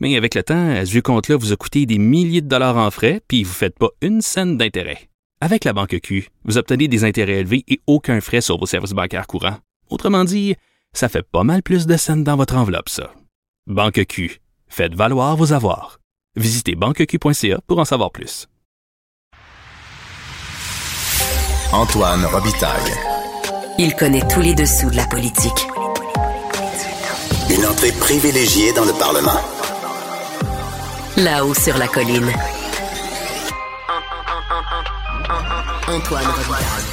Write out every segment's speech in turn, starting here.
Mais avec le temps, ce vieux compte-là vous a coûté des milliers de dollars en frais, puis vous ne faites pas une scène d'intérêt. Avec la Banque Q, vous obtenez des intérêts élevés et aucun frais sur vos services bancaires courants. Autrement dit, ça fait pas mal plus de scènes dans votre enveloppe, ça. Banque Q, faites valoir vos avoirs. Visitez banqueq.ca pour en savoir plus. Antoine Robitaille. Il connaît tous les dessous de la politique. Une entrée privilégiée dans le Parlement. Là-haut sur la colline. Antoine Robitaille.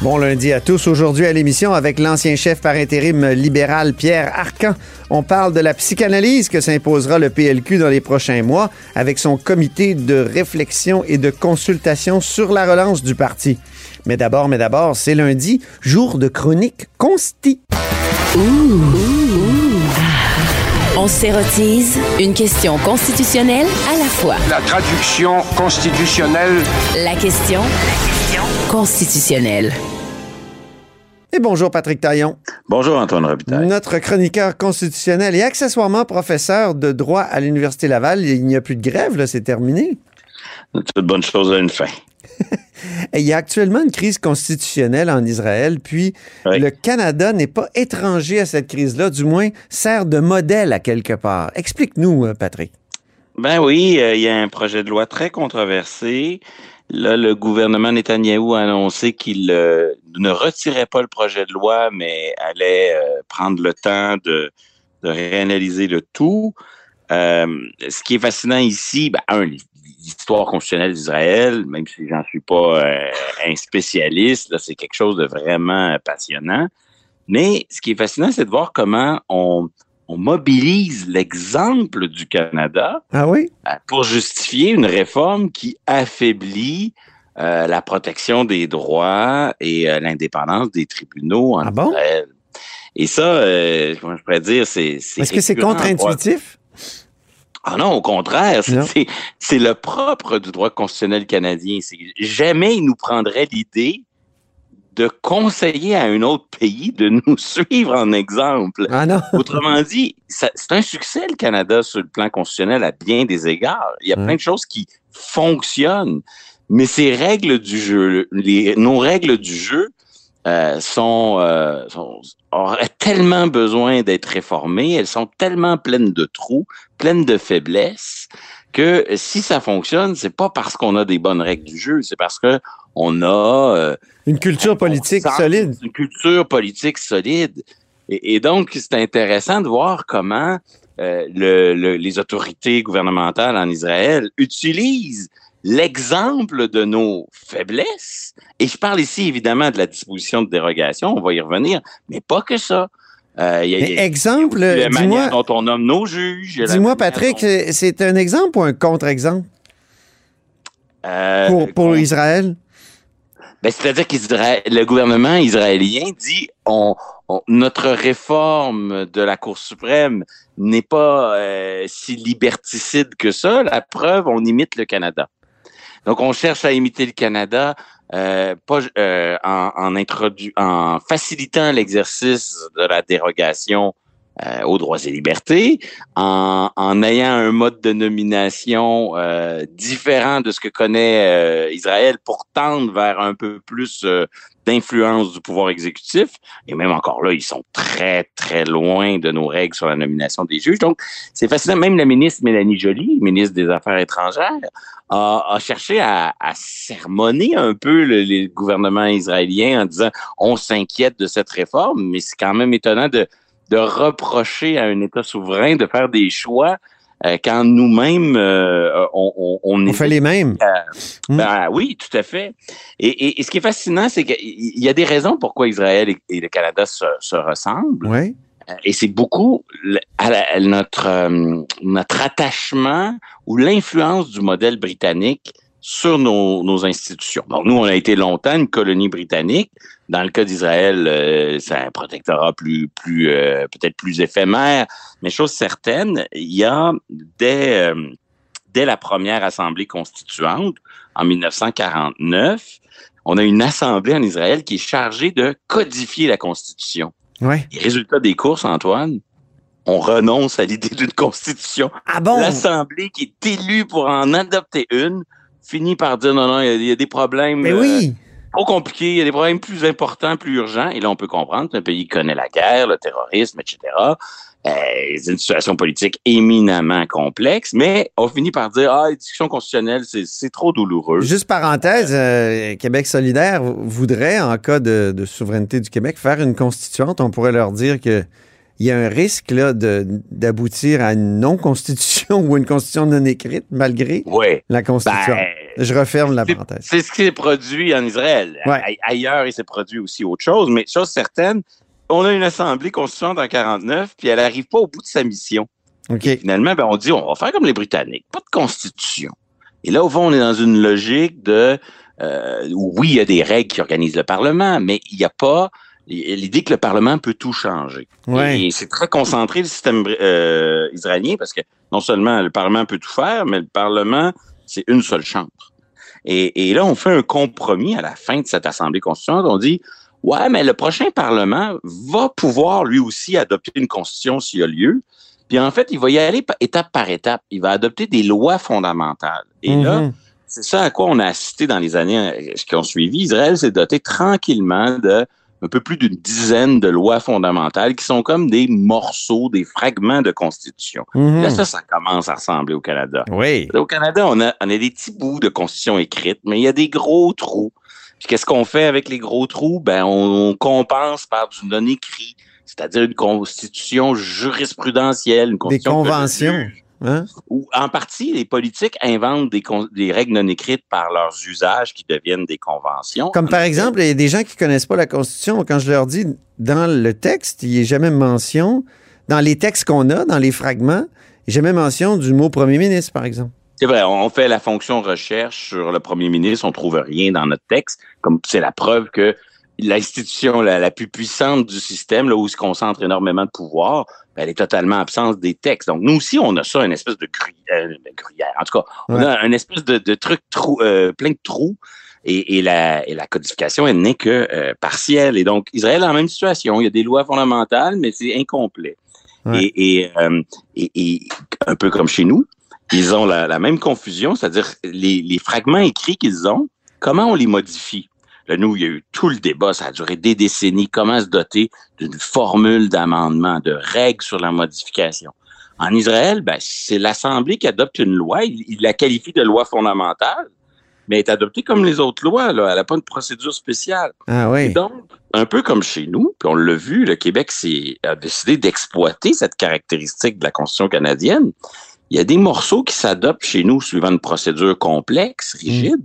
Bon lundi à tous. Aujourd'hui à l'émission avec l'ancien chef par intérim libéral Pierre Arcan. On parle de la psychanalyse que s'imposera le PLQ dans les prochains mois avec son comité de réflexion et de consultation sur la relance du parti. Mais d'abord, mais d'abord, c'est lundi, jour de chronique consti. On s'érotise une question constitutionnelle à la fois. La traduction constitutionnelle. La question constitutionnelle. Et bonjour Patrick Taillon, Bonjour Antoine Robitaille. notre chroniqueur constitutionnel et accessoirement professeur de droit à l'Université Laval. Il n'y a plus de grève, là, c'est terminé. Toute bonne chose a une fin. Il y a actuellement une crise constitutionnelle en Israël, puis Oui. le Canada n'est pas étranger à cette crise-là, du moins sert de modèle à quelque part. Explique-nous, euh, Patrick. Ben oui, euh, il y a un projet de loi très controversé. Là, le gouvernement Netanyahou a annoncé qu'il euh, ne retirait pas le projet de loi, mais allait euh, prendre le temps de, de réanalyser le tout. Euh, ce qui est fascinant ici, ben, un, l'histoire constitutionnelle d'Israël, même si j'en suis pas euh, un spécialiste, là, c'est quelque chose de vraiment passionnant. Mais ce qui est fascinant, c'est de voir comment on, on mobilise l'exemple du Canada Ah oui? euh, pour justifier une réforme qui affaiblit euh, la protection des droits et euh, l'indépendance des tribunaux en Ah bon? Israël. Et ça, euh, comment je pourrais dire, c'est... Est-ce que c'est contre-intuitif? Ah non, au contraire, c'est- le propre du droit constitutionnel canadien. Jamais il nous prendrait l'idée de conseiller à un autre pays de nous suivre en exemple. Ah non? Autrement dit, c'est un succès le Canada sur le plan constitutionnel à bien des égards. Il y a plein de choses qui fonctionnent, mais ces règles du jeu, les, nos règles du jeu euh, sont, euh, sont- auraient tellement besoin d'être réformées, elles sont tellement pleines de trous, pleines de faiblesses, que si ça fonctionne, c'est pas parce qu'on a des bonnes règles du jeu, c'est parce que on a euh, Une culture politique sens, solide. Une culture politique solide. Et, et donc, c'est intéressant de voir comment euh, le- le- les autorités gouvernementales en Israël utilisent l'exemple de nos faiblesses. Et je parle ici évidemment de la disposition de dérogation, on va y revenir, mais pas que ça. Euh, il y a- il y Mais a- exemple, y a la dis-moi, manière dont on nomme nos juges. dis-moi Patrick, dont- c'est- un exemple ou un contre-exemple? Euh, pour, pour Israël? Ben, c'est-à-dire que le gouvernement israélien dit on, on- notre réforme de la Cour suprême n'est pas euh, si liberticide que ça. La preuve, on imite le Canada. Donc, on cherche à imiter le Canada euh, pas, euh, en, introdu- en facilitant l'exercice de la dérogation euh, aux droits et libertés, en, en ayant un mode de nomination différent de ce que connaît Israël pour tendre vers un peu plus d'influence du pouvoir exécutif. Et même encore là, ils sont très, très loin de nos règles sur la nomination des juges. Donc, c'est fascinant. Même la ministre Mélanie Joly, ministre des Affaires étrangères, a, cherché à, sermonner un peu le, gouvernement israélien en disant on s'inquiète de cette réforme, mais c'est quand même étonnant de reprocher à un État souverain de faire des choix quand nous-mêmes euh, on, on, on, On fait les mêmes. Euh, ben, oui, tout à fait. Et, et, et ce qui est fascinant, c'est qu'il y a des raisons pourquoi Israël et, et le Canada se, se ressemblent. Oui. Et c'est beaucoup à, la, à notre, euh, notre attachement ou l'influence du modèle britannique sur nos, nos institutions. Donc, nous, on a été longtemps une colonie britannique. Dans le cas d'Israël, euh, c'est un protectorat plus, plus euh, peut-être plus éphémère, mais chose certaine, il y a dès, euh, dès la première assemblée constituante en 1949, on a une assemblée en Israël qui est chargée de codifier la Constitution. Ouais. Et résultat des courses, Antoine, on renonce à l'idée d'une constitution. Ah bon? L'Assemblée qui est élue pour en adopter une finit par dire non, non, il y a- il y, a des problèmes Mais euh, oui. trop compliqués, il y a des problèmes plus importants, plus urgents. Et là, on peut comprendre qu'un pays connaît la guerre, le terrorisme, etc. Euh, c'est une situation politique éminemment complexe, mais on finit par dire ah, les discussions constitutionnelles, c'est c'est trop douloureux. Juste parenthèse, euh, Québec solidaire voudrait, en cas de, de souveraineté du Québec, faire une constituante. On pourrait leur dire que il y a un risque là, de- d'aboutir à une non-constitution ou une constitution non écrite, malgré la constitution. Ben, Je referme la parenthèse. C'est ce qui s'est produit en Israël. Ouais. Ailleurs, il s'est produit aussi autre chose, mais chose certaine, on a une assemblée constituante en 49, puis elle n'arrive pas au bout de sa mission. Et finalement, ben, on dit, on va faire comme les Britanniques, pas de constitution. Et là, au fond, on est dans une logique de, euh, oui, il y a des règles qui organisent le Parlement, mais il n'y a pas l'idée que le Parlement peut tout changer. Ouais. Et c'est très concentré le système euh, israélien parce que non seulement le Parlement peut tout faire, mais le Parlement, c'est une seule chambre. Et, et là, on fait un compromis à la fin de cette Assemblée constituante. On dit, ouais, mais le prochain Parlement va pouvoir lui aussi adopter une constitution s'il y a lieu. Puis en fait, il va y aller étape par étape. Il va adopter des lois fondamentales. Et là, Mhm. c'est ça à quoi on a assisté dans les années euh, qui ont suivi. Israël s'est doté tranquillement de un peu plus d'une dizaine de lois fondamentales qui sont comme des morceaux, des fragments de constitution. Mhm. Là, ça, ça commence à ressembler au Canada. Oui. Au Canada, on a, on a des petits bouts de constitution écrite, mais il y a des gros trous. Puis qu'est-ce qu'on fait avec les gros trous? Ben, on, on compense par du non-écrit, c'est-à-dire une constitution jurisprudentielle, une Des constitution le conventions. Hein? ou en partie, les politiques inventent des, règles non écrites par leurs usages qui deviennent des conventions. Comme par exemple, il y a des gens qui connaissent pas la Constitution. Quand je leur dis, dans le texte, il n'y a jamais mention, dans les textes qu'on a, dans les fragments, il n'y a jamais mention du mot premier ministre, par exemple. C'est vrai, on fait la fonction recherche sur le premier ministre, on trouve rien dans notre texte, comme c'est la preuve que l'institution la, la plus puissante du système, là où se concentre énormément de pouvoir, ben, elle est totalement absente des textes. Donc, nous aussi, on a ça, une espèce de gruyère. euh, gruyère. En tout cas, on a une espèce de, de truc trou, euh, plein de trous. Et, et, la, et la codification, elle n'est que euh, partielle. Et donc, Israël est en même situation. Il y a des lois fondamentales, mais c'est incomplet. Ouais. Et, et, euh, un peu comme chez nous, ils ont la, la même confusion, c'est-à-dire les, les fragments écrits qu'ils ont, comment on les modifie? Là, nous, il y a eu tout le débat, ça a duré des décennies, comment se doter d'une formule d'amendement, de règles sur la modification? En Israël, ben, c'est l'Assemblée qui adopte une loi, il, il la qualifie de loi fondamentale, mais elle est adoptée comme les autres lois, là. elle n'a pas une procédure spéciale. Ah Et oui. donc, un peu comme chez nous, puis on l'a vu, le Québec s'est- a décidé d'exploiter cette caractéristique de la Constitution canadienne. Il y a des morceaux qui s'adoptent chez nous suivant une procédure complexe, rigide.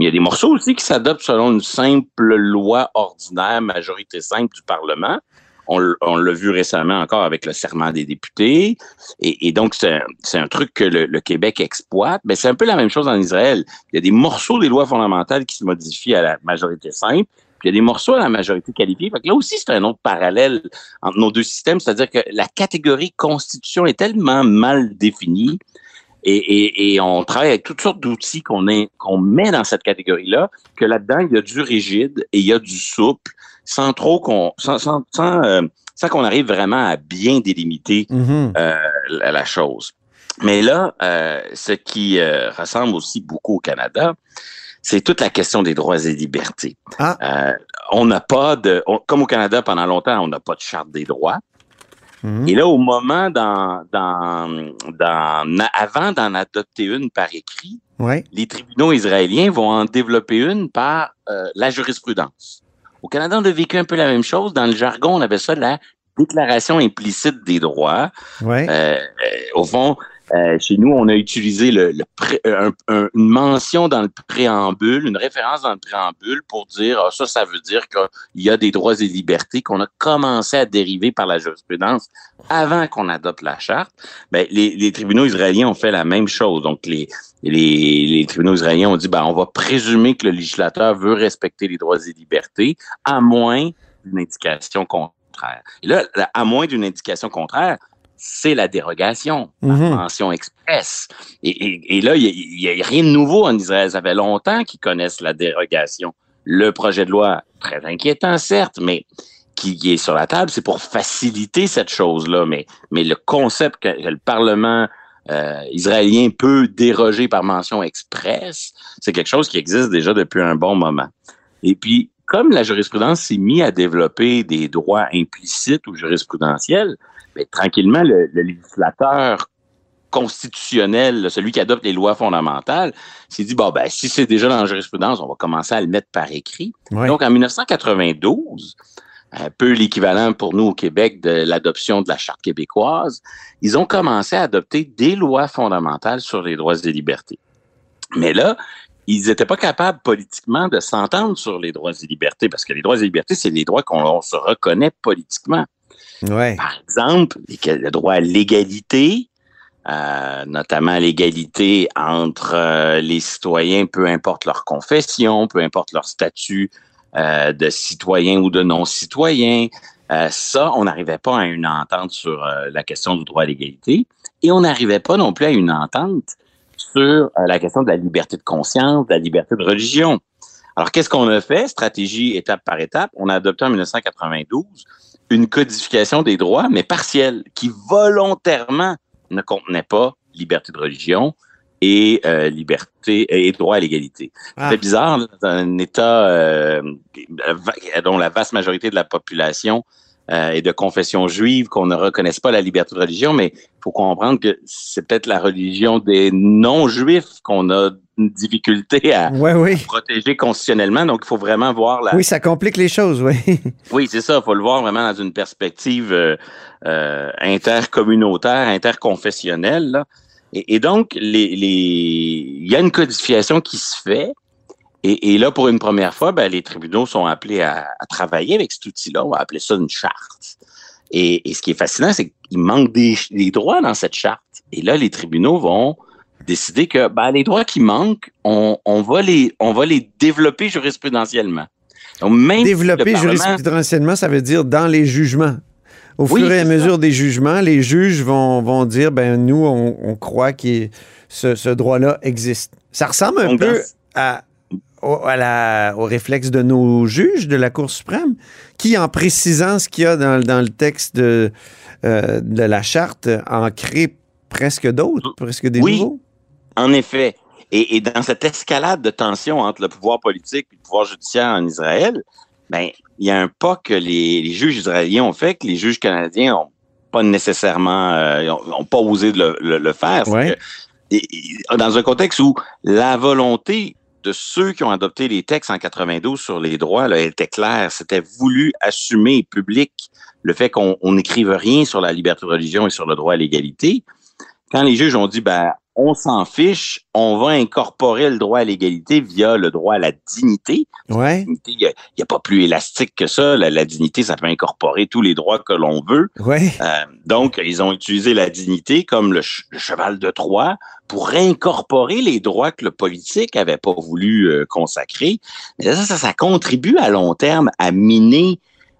Il y a des morceaux aussi qui s'adoptent selon une simple loi ordinaire, majorité simple du Parlement. On, l'a vu récemment encore avec le serment des députés. Et, donc, c'est un, truc que le, Québec exploite. Mais c'est un peu la même chose en Israël. Il y a des morceaux des lois fondamentales qui se modifient à la majorité simple. Puis il y a des morceaux à la majorité qualifiée. Que là aussi, c'est un autre parallèle entre nos deux systèmes, c'est-à-dire que la catégorie constitution est tellement mal définie et, et, et on travaille avec toutes sortes d'outils qu'on met dans cette catégorie-là, que là-dedans, il y a du rigide et il y a du souple, sans trop qu'on sans, sans, sans, euh, sans qu'on arrive vraiment à bien délimiter Mhm. euh, la, la chose. Mais là, euh, ce qui euh, ressemble aussi beaucoup au Canada, c'est toute la question des droits et libertés. Ah. Euh, on n'a pas de, on- comme au Canada pendant longtemps, on n'a pas de charte des droits. Mhm. Et là, au moment dans, dans, dans, avant d'en adopter une par écrit, Ouais. les tribunaux israéliens vont en développer une par euh, la jurisprudence. Au Canada, on a vécu un peu la même chose. Dans le jargon, on avait ça la déclaration implicite des droits. Ouais. Euh, euh, au fond, Euh, chez nous, on a utilisé un- une mention dans le préambule, une référence dans le préambule pour dire ah, ça, ça veut dire qu'il y a des droits et libertés qu'on a commencé à dériver par la jurisprudence avant qu'on adopte la charte. Ben, les, tribunaux israéliens ont fait la même chose. Donc, les, tribunaux israéliens ont dit ben, on va présumer que le législateur veut respecter les droits et libertés, à moins d'une indication contraire. Là, à moins d'une indication contraire, c'est la dérogation, la Mhm. mention express. Et, et- et là, il n'y a, il y a rien de nouveau en Israël. Ça fait longtemps qu'ils connaissent la dérogation. Le projet de loi, très inquiétant, certes, mais qui, qui est sur la table, c'est pour faciliter cette chose-là. Mais, mais le concept que, que le Parlement euh, israélien peut déroger par mention express, c'est quelque chose qui existe déjà depuis un bon moment. Et puis, comme la jurisprudence s'est mise à développer des droits implicites ou jurisprudentiels, mais tranquillement, le, le législateur constitutionnel, celui qui adopte les lois fondamentales, s'est dit, bon, ben, si c'est déjà dans la jurisprudence, on va commencer à le mettre par écrit. Donc, en 1992, un peu l'équivalent pour nous au Québec de l'adoption de la Charte québécoise, ils ont commencé à adopter des lois fondamentales sur les droits et libertés. Mais là, ils n'étaient pas capables politiquement de s'entendre sur les droits et libertés, parce que les droits et libertés, c'est les droits qu'on se reconnaît politiquement. Ouais. Par exemple, le droit à l'égalité, euh, notamment l'égalité entre euh, les citoyens, peu importe leur confession, peu importe leur statut euh, de citoyen ou de non-citoyen. Ça, on n'arrivait pas à une entente sur la question du droit à l'égalité et on n'arrivait pas non plus à une entente sur euh, la question de la liberté de conscience, de la liberté de religion. Alors, qu'est-ce qu'on a fait? Stratégie étape par étape. On a adopté en 1992 une codification des droits, mais partielle, qui volontairement ne contenait pas liberté de religion et euh, liberté et droit à l'égalité. Ah. C'est bizarre, dans un État euh, dont la vaste majorité de la population euh, est de confession juive, qu'on ne reconnaisse pas la liberté de religion, mais il faut comprendre que c'est peut-être la religion des non-juifs qu'on a une difficulté à Ouais, oui. protéger constitutionnellement. Donc, il faut vraiment voir la, Oui, ça complique les choses, oui. oui, c'est ça. Il faut le voir vraiment dans une perspective euh, euh, intercommunautaire, interconfessionnelle. là. Et, et donc, les, les... il y a une codification qui se fait. Et, et là, pour une première fois, ben, les tribunaux sont appelés à, à travailler avec cet outil-là. On va appeler ça une charte. Et, et ce qui est fascinant, c'est qu'il manque des, des droits dans cette charte. Et là, les tribunaux vont décider que ben, les droits qui manquent, on, on, va les, on va les développer jurisprudentiellement. Donc, même Développer jurisprudentiellement, ça veut dire dans les jugements. Au Oui, fur et à mesure des jugements, les juges vont, vont dire, ben nous, on, on croit que ce, ce droit-là existe. Ça ressemble un peu à, au, à la- au réflexe de nos juges de la Cour suprême, qui, en précisant ce qu'il y a dans, dans le texte de, euh, de la charte, en crée presque d'autres, presque des Oui. nouveaux. En effet. Et, et dans cette escalade de tension entre le pouvoir politique et le pouvoir judiciaire en Israël, ben, il y a un pas que les, les juges israéliens ont fait que les juges canadiens ont pas nécessairement, euh, ont, ont pas osé de le, le- le faire. C'est Ouais. que- et- et- dans un contexte où la volonté de ceux qui ont adopté les textes en 92 sur les droits là, était claire. C'était voulu assumer public le fait qu'on on n'écrive rien sur la liberté de religion et sur le droit à l'égalité. Quand les juges ont dit, ben, on s'en fiche, on va incorporer le droit à l'égalité via le droit à la dignité. Ouais, Il n'y a, il y a pas plus élastique que ça. La, la dignité, ça peut incorporer tous les droits que l'on veut. ouais. Euh, donc, ils ont utilisé la dignité comme le, ch- le cheval de Troie pour incorporer les droits que le politique avait pas voulu euh, consacrer. Mais ça, ça, ça contribue à long terme à miner,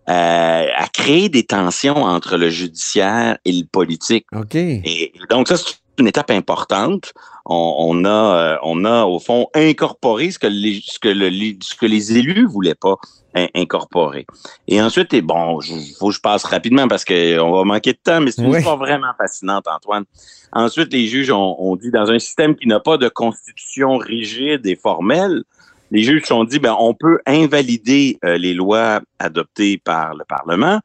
euh, à créer des tensions entre le judiciaire et le politique. OK. Et donc, ça, c'est une étape importante. On, on a, euh, on a, au fond, incorporé ce que les, ce que le, ce que les élus voulaient pas in- incorporer. Et ensuite, et bon, il faut que je passe rapidement parce qu'on va manquer de temps, mais c'est une Oui. histoire vraiment fascinante, Antoine. Ensuite, les juges ont, ont dit, dans un système qui n'a pas de constitution rigide et formelle, les juges se sont dit, ben, on peut invalider euh, les lois adoptées par le Parlement,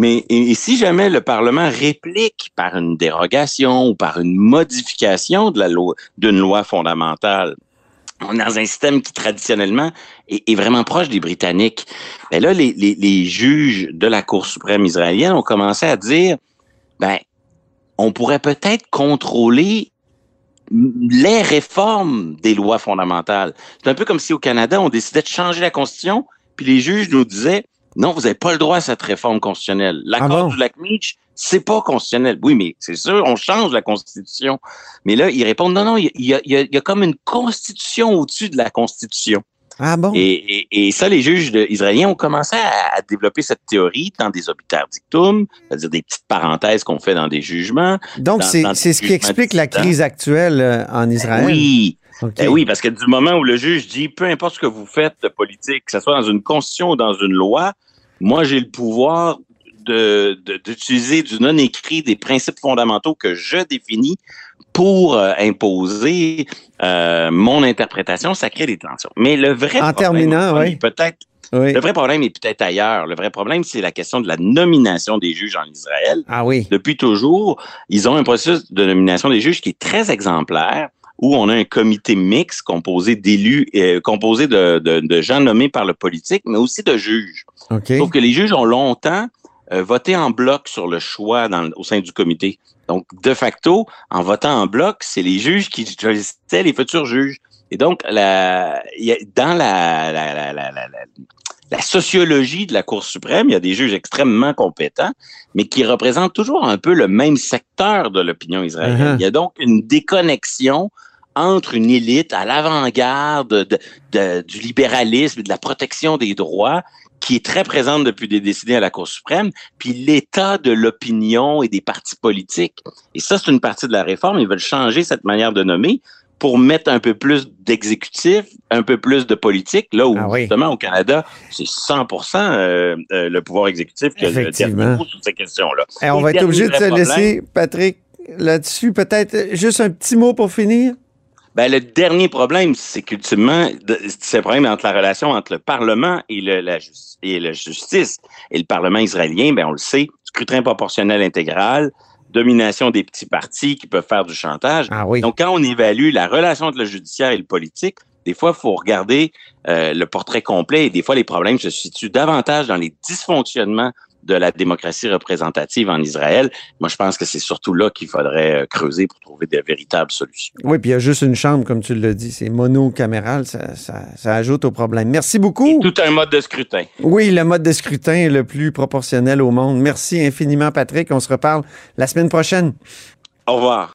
mais si jamais le Parlement réplique par une dérogation ou par une modification de la loi d'une loi fondamentale, on est dans un système qui traditionnellement est, vraiment proche des Britanniques. Mais là, les, les, les juges de la Cour suprême israélienne ont commencé à dire, ben, on pourrait peut-être contrôler les réformes des lois fondamentales. C'est un peu comme si au Canada, on décidait de changer la Constitution, puis les juges nous disaient, non, vous n'avez pas le droit à cette réforme constitutionnelle. L'accord Ah bon? du lac Meach, c'est pas constitutionnel. Oui, mais c'est sûr, on change la Constitution. Mais là, ils répondent, non, non, il y a, y y comme une Constitution au-dessus de la Constitution. Ah bon? Et, et, et ça, les juges israéliens ont commencé à, à développer cette théorie dans des obiter dictum, c'est-à-dire des petites parenthèses qu'on fait dans des jugements. Donc, c'est ce qui explique la crise actuelle euh, en Israël. Oui, ben oui, parce que du moment où le juge dit, peu importe ce que vous faites de politique, que ce soit dans une constitution ou dans une loi, moi, j'ai le pouvoir de- de- d'utiliser du non-écrit des principes fondamentaux que je définis pour euh, imposer euh, mon interprétation, ça crée des tensions. Mais le vrai En problème, oui. peut-être Oui. le vrai problème est peut-être ailleurs. Le vrai problème, c'est la question de la nomination des juges en Israël. Ah oui. Depuis toujours, ils ont un processus de nomination des juges qui est très exemplaire, où on a un comité mixte composé d'élus, euh, composé de, de- de gens nommés par le politique, mais aussi de juges. OK. Sauf que les juges ont longtemps euh, voté en bloc sur le choix dans au sein du comité. Donc, de facto, en votant en bloc, c'est les juges qui choisissaient les futurs juges. Et donc, la, il y a- dans la, la, la, la, la- la- la sociologie de la Cour suprême, il y a des juges extrêmement compétents, mais qui représentent toujours un peu le même secteur de l'opinion israélienne. Uh-huh. Il y a donc une déconnexion entre une élite à l'avant-garde de- de- du libéralisme et de la protection des droits qui est très présente depuis des décennies à la Cour suprême, puis l'état de l'opinion et des partis politiques. Et ça, c'est une partie de la réforme. Ils veulent changer cette manière de nommer pour mettre un peu plus d'exécutif, un peu plus de politique, là où, Ah oui. justement, au Canada, c'est 100 euh, euh, le pouvoir exécutif qui a le dernier mot sur ces questions-là. Eh, on Et va être obligé de se laisser, Patrick, là-dessus. Peut-être euh, juste un petit mot pour finir? Ben, le dernier problème, c'est qu'ultimement, c'est le problème entre la relation entre le Parlement et, le, la, jus- et la justice. Et le Parlement israélien, ben, on le sait, scrutin proportionnel intégral, domination des petits partis qui peuvent faire du chantage. Ah oui. Donc, quand on évalue la relation entre le judiciaire et le politique, des fois, il faut regarder euh, le portrait complet et des fois, les problèmes se situent davantage dans les dysfonctionnements de la démocratie représentative en Israël. Moi, je pense que c'est surtout là qu'il faudrait euh, creuser pour trouver de véritables solutions. Oui, puis il y a juste une chambre, comme tu l'as dit. C'est monocaméral. Ça, ça, ça ajoute au problème. Merci beaucoup. Tout un mode de scrutin. Oui, le mode de scrutin est le plus proportionnel au monde. Merci infiniment, Patrick. On se reparle la semaine prochaine. Au revoir.